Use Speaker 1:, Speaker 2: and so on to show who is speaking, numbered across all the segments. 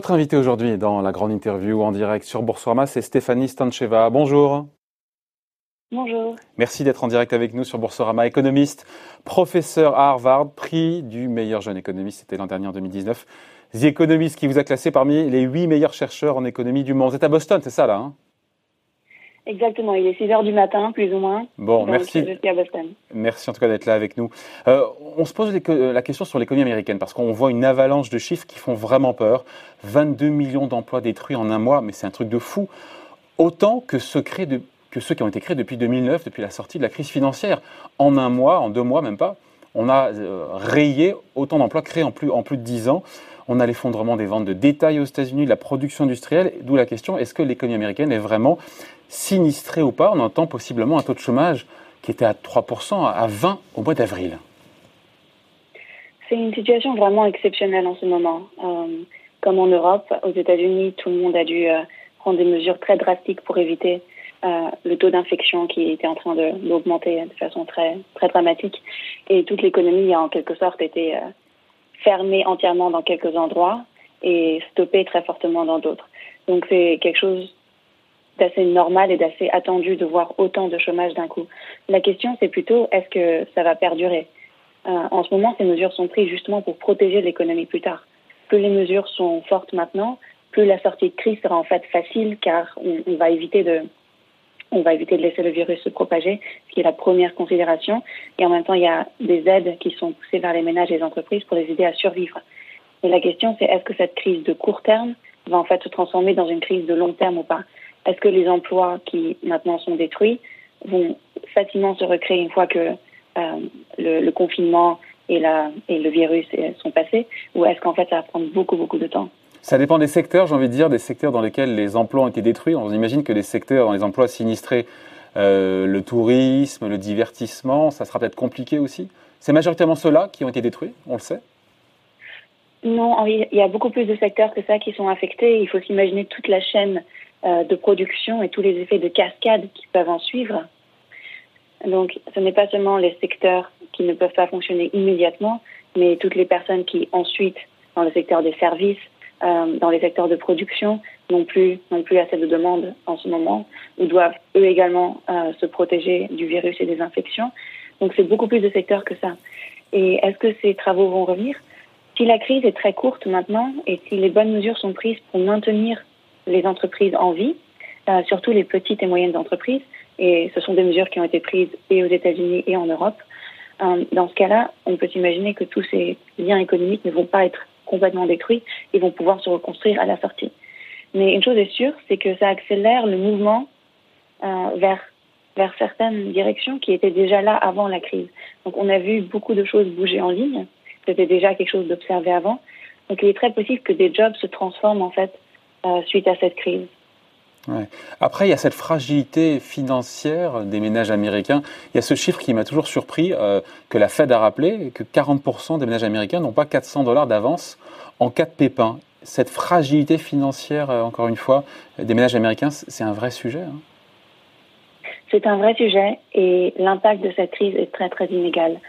Speaker 1: Votre invité aujourd'hui dans la grande interview en direct sur Boursorama, c'est Stéphanie Stancheva. Bonjour.
Speaker 2: Bonjour.
Speaker 1: Merci d'être en direct avec nous sur Boursorama. Économiste, professeur à Harvard, prix du meilleur jeune économiste, c'était l'an dernier en 2019. The Economist qui vous a classé parmi les huit meilleurs chercheurs en économie du monde. Vous êtes à Boston, c'est ça là hein?
Speaker 2: Exactement, il est 6 heures du matin, plus ou moins.
Speaker 1: Bon, merci.
Speaker 2: Suis à Boston.
Speaker 1: Merci en tout cas d'être là avec nous. Euh, on se pose la question sur l'économie américaine parce qu'on voit une avalanche de chiffres qui font vraiment peur. 22 millions d'emplois détruits en un mois, mais c'est un truc de fou. Autant que de, que ceux qui ont été créés depuis 2009, depuis la sortie de la crise financière. En un mois, en deux mois même pas, on a euh, rayé autant d'emplois créés en plus, en plus de 10 ans. On a l'effondrement des ventes de détail aux États-Unis, la production industrielle, d'où la question est-ce que l'économie américaine est vraiment sinistrée ou pas? On entend possiblement un taux de chômage qui était à 3%, à 20% au mois d'avril.
Speaker 2: C'est une situation vraiment exceptionnelle en ce moment. Euh, comme en Europe, aux États-Unis, tout le monde a dû euh, prendre des mesures très drastiques pour éviter euh, le taux d'infection qui était en train d'augmenter de, façon très, très dramatique. Et toute l'économie a en quelque sorte été fermée entièrement dans quelques endroits et stoppée très fortement dans d'autres. Donc c'est quelque chose d'assez normal et d'assez attendu de voir autant de chômage d'un coup. La question, c'est plutôt est-ce que ça va perdurer? Euh, En ce moment, ces mesures sont prises justement pour protéger l'économie plus tard. Plus les mesures sont fortes maintenant, plus la sortie de crise sera en fait facile car on, va éviter de on va éviter de laisser le virus se propager, ce qui est la première considération. Et en même temps, il y a des aides qui sont poussées vers les ménages et les entreprises pour les aider à survivre. Et la question, c'est est-ce que cette crise de court terme va en fait se transformer dans une crise de long terme ou pas? Est-ce que les emplois qui maintenant sont détruits vont facilement se recréer une fois que euh, le, confinement et, le virus sont passés? Ou est-ce qu'en fait ça va prendre beaucoup, beaucoup de temps?
Speaker 1: Ça dépend des secteurs, j'ai envie de dire, des secteurs dans lesquels les emplois ont été détruits. On imagine que les secteurs dans les emplois sinistrés, euh, le tourisme, le divertissement, ça sera peut-être compliqué aussi. C'est majoritairement ceux-là qui ont été détruits, on le sait
Speaker 2: Non, il y a beaucoup plus de secteurs que ça qui sont affectés. Il faut s'imaginer toute la chaîne euh, de production et tous les effets de cascade qui peuvent en suivre. Donc, ce n'est pas seulement les secteurs qui ne peuvent pas fonctionner immédiatement, mais toutes les personnes qui ensuite, dans le secteur des services, euh, dans les secteurs de production, n'ont plus, n'ont plus assez de demandes en ce moment, ou doivent eux également euh, se protéger du virus et des infections. Donc, c'est beaucoup plus de secteurs que ça. Et est-ce que ces travaux vont revenir? Si la crise est très courte maintenant, et si les bonnes mesures sont prises pour maintenir les entreprises en vie, euh, surtout les petites et moyennes entreprises. Et ce sont des mesures qui ont été prises et aux États-Unis et en Europe. Euh, dans ce cas-là, on peut s'imaginer que tous ces liens économiques ne vont pas être complètement détruits et vont pouvoir se reconstruire à la sortie. Mais une chose est sûre, c'est que ça accélère le mouvement euh, vers, vers certaines directions qui étaient déjà là avant la crise. Donc on a vu beaucoup de choses bouger en ligne. C'était déjà quelque chose d'observé avant. Donc il est très possible que des jobs se transforment en fait euh, suite à cette crise.
Speaker 1: Après, il y a cette fragilité financière des ménages américains. Il y a ce chiffre qui m'a toujours surpris, euh, que la Fed a rappelé, que 40% des ménages américains n'ont pas 400 dollars d'avance en cas de pépin. Cette fragilité financière, euh, encore une fois, des ménages américains, c'est un vrai sujet. Hein.
Speaker 2: C'est un vrai sujet et l'impact de cette crise est très très inégal.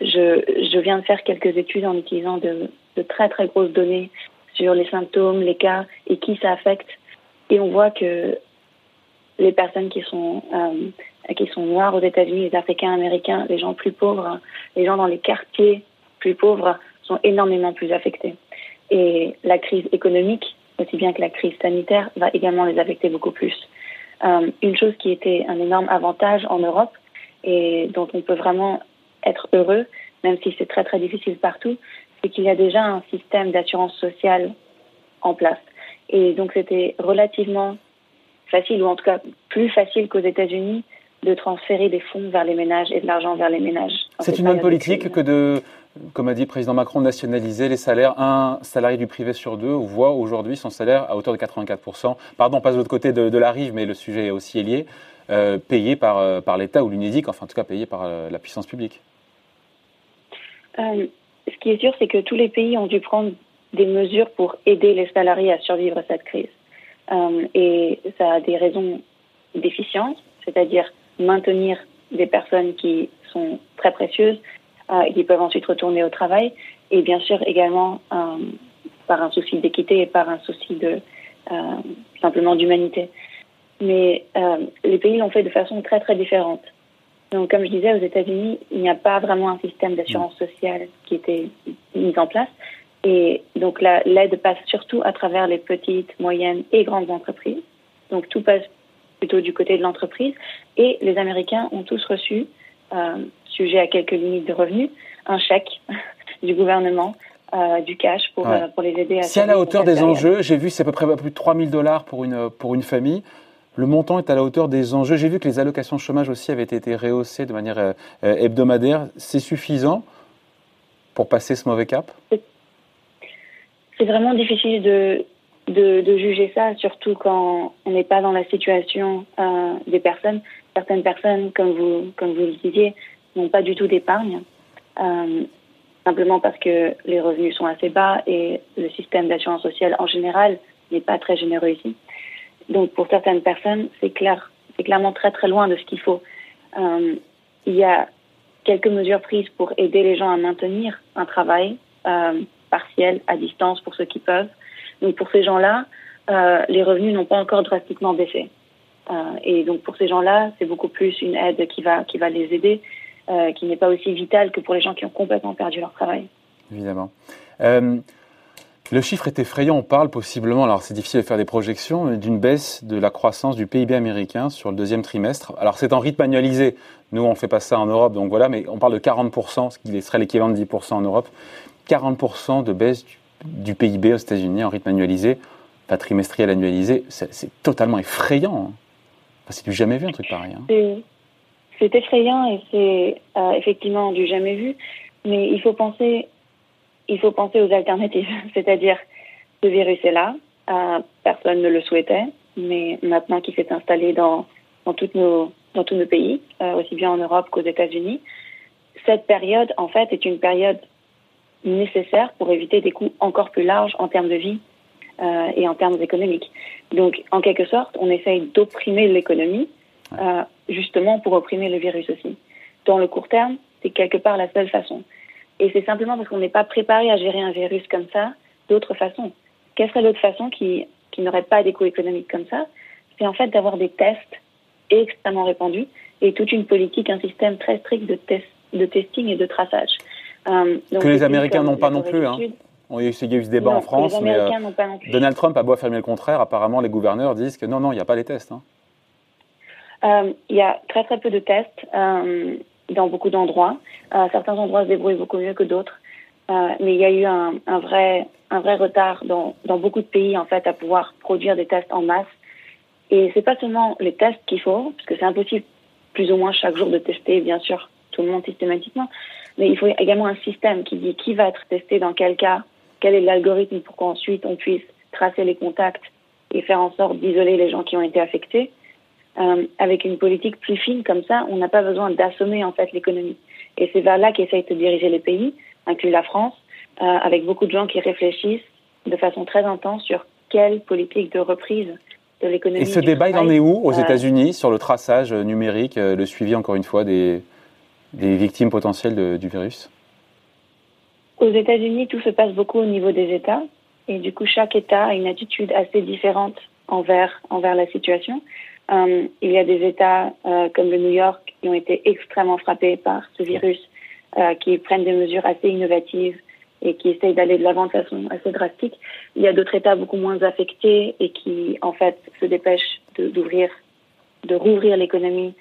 Speaker 2: je, je, viens de faire quelques études en utilisant de, de très très grosses données sur les symptômes, les cas et qui ça affecte. Et on voit que les personnes qui sont euh, qui sont noires aux États-Unis, les Africains américains, les gens plus pauvres, les gens dans les quartiers plus pauvres sont énormément plus affectés. Et la crise économique, aussi bien que la crise sanitaire, va également les affecter beaucoup plus. Euh, une chose qui était un énorme avantage en Europe et dont on peut vraiment être heureux, même si c'est très très difficile partout, c'est qu'il y a déjà un système d'assurance sociale en place. Et donc c'était relativement facile, ou en tout cas plus facile qu'aux États-Unis, de transférer des fonds vers les ménages et de l'argent vers les ménages.
Speaker 1: C'est une bonne politique que de, comme a dit le président Macron, nationaliser les salaires. Un salarié du privé sur deux voit aujourd'hui son salaire à hauteur de 84%. Pardon, pas de l'autre côté de, la rive, mais le sujet est aussi lié, euh, payé par, euh, par l'État ou l'UNEDIC, enfin en tout cas payé par euh, la puissance publique.
Speaker 2: Ce qui est sûr, c'est que tous les pays ont dû prendre des mesures pour aider les salariés à survivre à cette crise. Euh, et ça a des raisons d'efficience, c'est-à-dire maintenir des personnes qui sont très précieuses euh, et qui peuvent ensuite retourner au travail, et bien sûr également euh, par un souci d'équité et par un souci de simplement d'humanité. Mais les pays l'ont fait de façon très très différente. Donc, comme je disais, aux États-Unis, il n'y a pas vraiment un système d'assurance sociale qui était mis en place. Et donc, l'aide passe surtout à travers les petites, moyennes et grandes entreprises. Donc, tout passe plutôt du côté de l'entreprise. Et les Américains ont tous reçu, euh, sujet à quelques limites de revenus, un chèque du gouvernement euh, du cash pour, euh, pour les aider à...
Speaker 1: Si à la hauteur des enjeux, j'ai vu c'est à peu près plus de 3 000 dollars pour une, pour une famille. Le montant est à la hauteur des enjeux. J'ai vu que les allocations chômage aussi avaient été rehaussées de manière hebdomadaire. C'est suffisant pour passer ce mauvais cap?
Speaker 2: C'est vraiment difficile de, de, juger ça, surtout quand on n'est pas dans la situation euh, des personnes. Certaines personnes, comme vous, comme vous le disiez, n'ont pas du tout d'épargne, euh, simplement parce que les revenus sont assez bas et le système d'assurance sociale en général n'est pas très généreux ici. Donc pour certaines personnes, c'est clair, c'est clairement très très loin de ce qu'il faut. Euh, il y a quelques mesures prises pour aider les gens à maintenir un travail euh, partiel à distance pour ceux qui peuvent. Donc pour ces gens-là, euh, les revenus n'ont pas encore drastiquement baissé. Euh, et donc pour ces gens-là, c'est beaucoup plus une aide qui va, qui va les aider, euh, qui n'est pas aussi vitale que pour les gens qui ont complètement perdu leur travail.
Speaker 1: Évidemment. Le chiffre est effrayant. On parle possiblement, alors c'est difficile de faire des projections, d'une baisse de la croissance du PIB américain sur le deuxième trimestre. Alors c'est en rythme annualisé. Nous, on ne fait pas ça en Europe, donc voilà, mais on parle de 40%, ce qui serait l'équivalent de 10% en Europe. 40% de baisse du PIB aux États-Unis en rythme annualisé, pas trimestriel annualisé, c'est totalement effrayant. Hein. c'est du jamais vu un truc pareil.
Speaker 2: Hein. C'est effrayant et c'est euh, effectivement du jamais vu, mais il faut penser, il faut penser aux alternatives. C'est-à-dire, ce virus est là, euh, personne ne le souhaitait, mais maintenant qu'il s'est installé dans, dans, toutes nos, dans tous nos pays, euh, aussi bien en Europe qu'aux États-Unis, cette période, en fait, est une période nécessaire pour éviter des coûts encore plus larges en termes de vie euh, et en termes économiques. Donc, en quelque sorte, on essaye d'opprimer l'économie euh, justement pour opprimer le virus aussi. Dans le court terme, c'est quelque part la seule façon. Et c'est simplement parce qu'on n'est pas préparé à gérer un virus comme ça d'autres façons. Quelle serait l'autre façon qui, qui n'aurait pas des coûts économiques comme ça? C'est en fait d'avoir des tests extrêmement répandus et toute une politique, un système très strict de, test, de testing et de traçage.
Speaker 1: Euh, que les Américains n'ont pas non plus. Hein. Il y a eu ce débat en France, mais euh, Donald Trump a beau affirmer le contraire. Apparemment, les gouverneurs disent que non, non, il n'y a pas les tests. Hein.
Speaker 2: Euh, il y a très très peu de tests dans beaucoup d'endroits. certains endroits se débrouillent beaucoup mieux que d'autres, mais il y a eu un, un, vrai un vrai retard dans, dans beaucoup de pays en fait à pouvoir produire des tests en masse. Et c'est pas seulement les tests qu'il faut, parce que c'est impossible plus ou moins chaque jour de tester, bien sûr, tout le monde systématiquement, mais il faut également un système qui dit qui va être testé dans quel cas, quel est l'algorithme pour qu'ensuite on puisse tracer les contacts et faire en sorte d'isoler les gens qui ont été affectés. Euh, avec une politique plus fine comme ça, on n'a pas besoin d'assommer en fait l'économie. Et c'est vers là qu'essayent de diriger les pays, inclus la France, euh, avec beaucoup de gens qui réfléchissent de façon très intense sur quelle politique de reprise de l'économie. Et
Speaker 1: ce débat, il en est où aux euh, États-Unis sur le traçage numérique, le suivi encore une fois des, des victimes potentielles du virus?
Speaker 2: Aux États-Unis, tout se passe beaucoup au niveau des États. Et du coup, chaque État a une attitude assez différente envers, envers la situation. Euh, il y a des États euh, comme le New York qui ont été extrêmement frappés par ce virus, euh, qui prennent des mesures assez innovatives et qui essayent d'aller de l'avant de façon assez drastique. Il y a d'autres États beaucoup moins affectés et qui, en fait, se dépêchent d'ouvrir, de, de rouvrir l'économie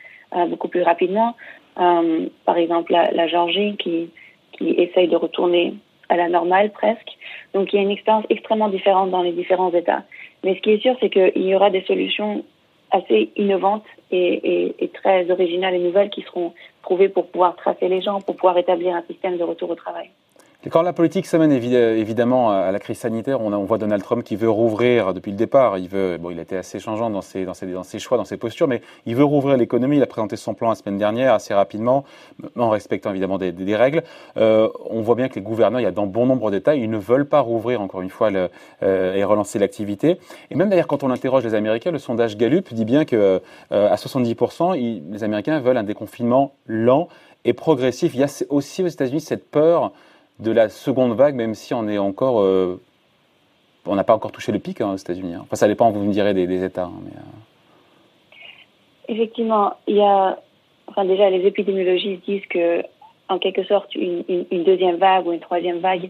Speaker 2: beaucoup plus rapidement. Euh, par exemple, la, la Géorgie qui, qui essaye de retourner à la normale presque. Donc il y a une expérience extrêmement différente dans les différents États. Mais ce qui est sûr, c'est qu'il y aura des solutions assez innovantes et, et, et, très originales et nouvelles qui seront trouvées pour pouvoir tracer les gens, pour pouvoir établir un système de retour au travail.
Speaker 1: Et quand la politique s'amène évidemment à la crise sanitaire, on, voit Donald Trump qui veut rouvrir depuis le départ. Il veut, bon, il a été assez changeant dans ses, choix, dans ses postures, mais il veut rouvrir l'économie. Il a présenté son plan la semaine dernière assez rapidement, en respectant évidemment des, règles. Euh, on voit bien que les gouverneurs, il y a dans bon nombre d'États, ils ne veulent pas rouvrir encore une fois euh, et relancer l'activité. Et même d'ailleurs, quand on interroge les Américains, le sondage Gallup dit bien que euh, à 70%, les Américains veulent un déconfinement lent et progressif. Il y a aussi aux États-Unis cette peur de la seconde vague, même si on est encore euh, on n'a pas encore touché le pic hein, aux États-Unis. Hein. Enfin, ça dépend, vous me direz, des, États. Hein, mais,
Speaker 2: Effectivement, il y a, enfin déjà, les épidémiologistes disent que, en quelque sorte, une, une, deuxième vague ou une troisième vague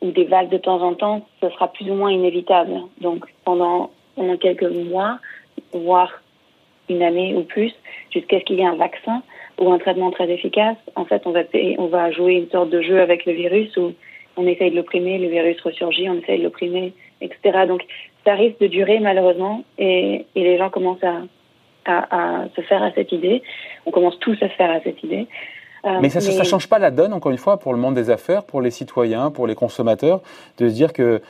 Speaker 2: ou des vagues de temps en temps, ce sera plus ou moins inévitable. Donc, pendant, pendant quelques mois, voire une année ou plus, jusqu'à ce qu'il y ait un vaccin ou un traitement très efficace, en fait, on va, on va jouer une sorte de jeu avec le virus où on essaye de l'opprimer, le virus ressurgit, on essaye de l'opprimer, etc. Donc, ça risque de durer malheureusement et, et les gens commencent à, à, se faire à cette idée. On commence tous à se faire à cette idée.
Speaker 1: Euh, mais ça ne change pas la donne, encore une fois, pour le monde des affaires, pour les citoyens, pour les consommateurs, de se dire que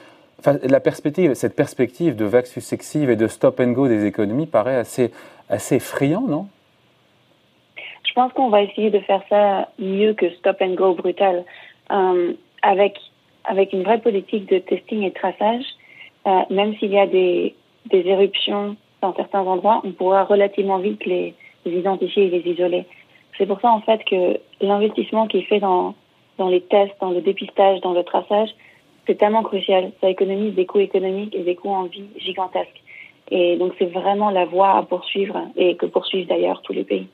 Speaker 1: la perspective, cette perspective de vague successive et de stop and go des économies paraît assez, assez effrayant, non?
Speaker 2: Je pense qu'on va essayer de faire ça mieux que stop and go brutal, euh, avec, avec une vraie politique de testing et de traçage, euh, même s'il y a des, des éruptions dans certains endroits, on pourra relativement vite les, identifier et les isoler. C'est pour ça, en fait, que l'investissement qui est fait dans, dans les tests, dans le dépistage, dans le traçage, c'est tellement crucial. Ça économise des coûts économiques et des coûts en vie gigantesques. Et donc, c'est vraiment la voie à poursuivre et que poursuivent d'ailleurs tous les pays.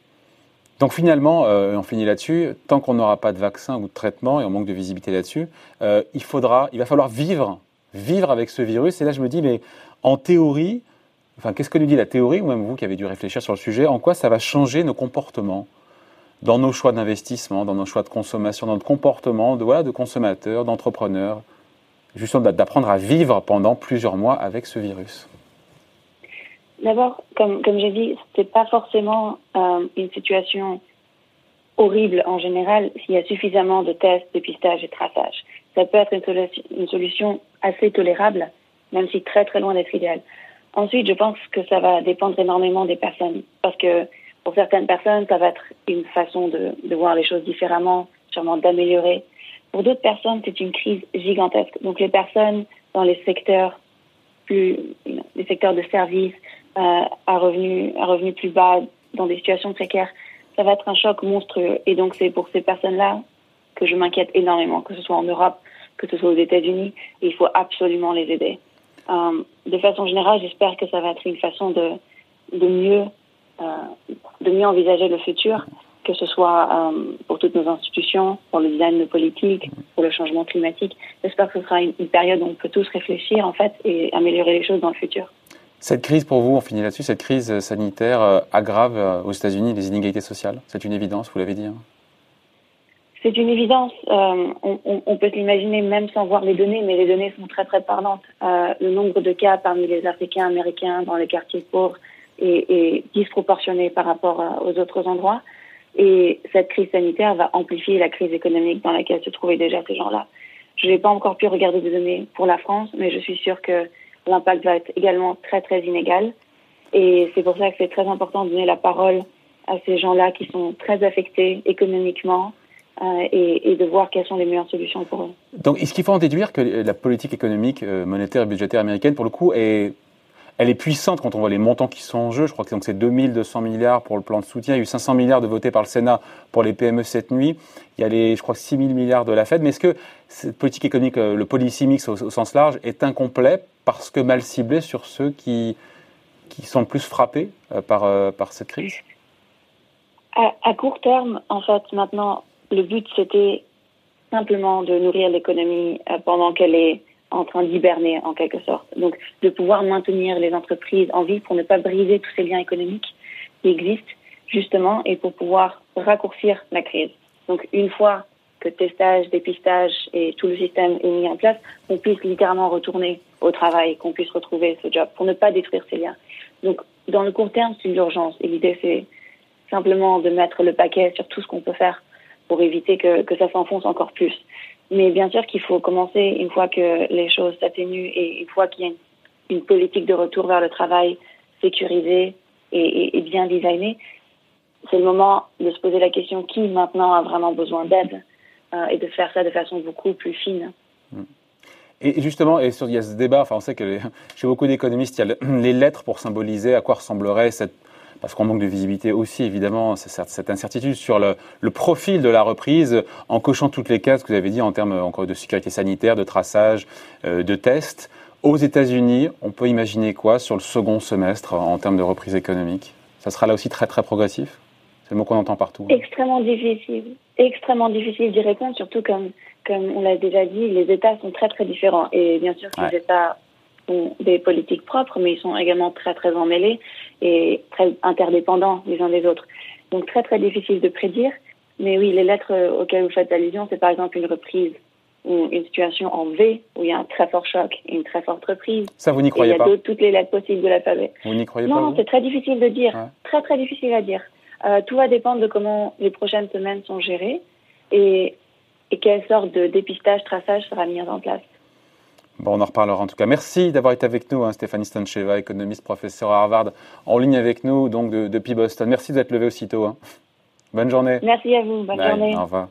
Speaker 1: Donc finalement, euh, on finit là-dessus, tant qu'on n'aura pas de vaccin ou de traitement, et on manque de visibilité là-dessus, euh, il, faudra, il va falloir vivre, vivre avec ce virus. Et là, je me dis, mais en théorie, Enfin, qu'est-ce que nous dit la théorie, ou même vous qui avez dû réfléchir sur le sujet, en quoi ça va changer nos comportements dans nos choix d'investissement, dans nos choix de consommation, dans notre comportement de, voilà, de consommateurs, d'entrepreneurs, justement d'apprendre à vivre pendant plusieurs mois avec ce virus?
Speaker 2: D'abord, comme, j'ai dit, ce n'est pas forcément euh, une situation horrible en général s'il y a suffisamment de tests, dépistage et traçage. Ça peut être une, solution assez tolérable, même si très très loin d'être idéale. Ensuite, je pense que ça va dépendre énormément des personnes. Parce que pour certaines personnes, ça va être une façon de, de voir les choses différemment, sûrement d'améliorer. Pour d'autres personnes, c'est une crise gigantesque. Donc les personnes dans les secteurs plus, les secteurs de services, à revenus, à revenus plus bas, dans des situations précaires, ça va être un choc monstrueux. Et donc c'est pour ces personnes-là que je m'inquiète énormément, que ce soit en Europe, que ce soit aux États-Unis. Il faut absolument les aider. Euh, de façon générale, j'espère que ça va être une façon de, de, mieux, euh, de mieux envisager le futur, que ce soit euh, pour toutes nos institutions, pour le design de politique, pour le changement climatique. J'espère que ce sera une, période où on peut tous réfléchir en fait et améliorer les choses dans le futur.
Speaker 1: Cette crise, pour vous, on finit là-dessus, cette crise sanitaire aggrave aux États-Unis les inégalités sociales? C'est une évidence, vous l'avez dit. Hein?
Speaker 2: C'est une évidence. Euh, on, on, peut l'imaginer même sans voir les données, mais les données sont très très parlantes. Euh, le nombre de cas parmi les Africains américains dans les quartiers pauvres est disproportionné par rapport aux autres endroits. Et cette crise sanitaire va amplifier la crise économique dans laquelle se trouvaient déjà ces gens-là. Je n'ai pas encore pu regarder des données pour la France, mais je suis sûre que l'impact va être également très très inégal. Et c'est pour ça que c'est très important de donner la parole à ces gens-là qui sont très affectés économiquement, euh, et, de voir quelles sont les meilleures solutions pour eux.
Speaker 1: Donc, est-ce qu'il faut en déduire que la politique économique, euh, monétaire et budgétaire américaine, pour le coup, est, elle est puissante quand on voit les montants qui sont en jeu. Je crois que c'est 2200 milliards pour le plan de soutien. Il y a eu 500 milliards de votés par le Sénat pour les PME cette nuit. Il y a les, je crois, 6000 milliards de la Fed. Mais est-ce que cette politique économique, euh, le policy mix au, sens large, est incomplet parce que mal ciblé sur ceux qui, qui sont le plus frappés par, par cette crise?
Speaker 2: À, court terme, en fait, maintenant, le but, c'était simplement de nourrir l'économie euh, pendant qu'elle est en train d'hiberner, en quelque sorte. Donc, de pouvoir maintenir les entreprises en vie pour ne pas briser tous ces liens économiques qui existent, justement, et pour pouvoir raccourcir la crise. Donc, une fois que testage, dépistage et tout le système est mis en place, qu'on puisse littéralement retourner au travail, qu'on puisse retrouver ce job, pour ne pas détruire ces liens. Donc, dans le court terme, c'est une urgence. Et l'idée, c'est simplement de mettre le paquet sur tout ce qu'on peut faire pour éviter que, que ça s'enfonce encore plus. Mais bien sûr qu'il faut commencer une fois que les choses s'atténuent et une fois qu'il y a une, politique de retour vers le travail sécurisée et, bien designée. C'est le moment de se poser la question qui maintenant a vraiment besoin d'aide euh, et de faire ça de façon beaucoup plus fine.
Speaker 1: Et justement, et il y a ce débat, enfin on sait que chez beaucoup d'économistes, il y a les lettres pour symboliser à quoi ressemblerait cette parce qu'on manque de visibilité aussi, évidemment, cette incertitude sur le, profil de la reprise, en cochant toutes les cases que vous avez dit en termes encore de sécurité sanitaire, de traçage, euh, de tests. Aux États-Unis, on peut imaginer quoi sur le second semestre en termes de reprise économique? Ça sera là aussi très très progressif? C'est le mot qu'on entend partout.
Speaker 2: Hein. Extrêmement difficile. Extrêmement difficile d'y répondre, surtout comme, comme on l'a déjà dit, les États sont très très différents. Et bien sûr, les États ont des politiques propres, mais ils sont également très très emmêlés et très interdépendants les uns des autres. Donc très très difficile de prédire. Mais oui, les lettres auxquelles vous faites allusion, c'est par exemple une reprise ou une situation en V où il y a un très fort choc et une très forte reprise.
Speaker 1: Ça, vous n'y croyez pas
Speaker 2: Il y a toutes les lettres possibles de l'alphabet.
Speaker 1: Vous n'y croyez
Speaker 2: non,
Speaker 1: pas
Speaker 2: Non, c'est très difficile de dire. Très très difficile à dire. Euh, tout va dépendre de comment les prochaines semaines sont gérées et, et quelle sorte de dépistage, traçage sera mis en place.
Speaker 1: Bon, on en reparlera en tout cas. Merci d'avoir été avec nous, hein, Stéphanie Stancheva, économiste, professeur à Harvard, en ligne avec nous donc depuis Boston. Merci d'être levé aussitôt. Hein. Bonne journée.
Speaker 2: Merci à vous. Bonne journée.
Speaker 1: Au revoir.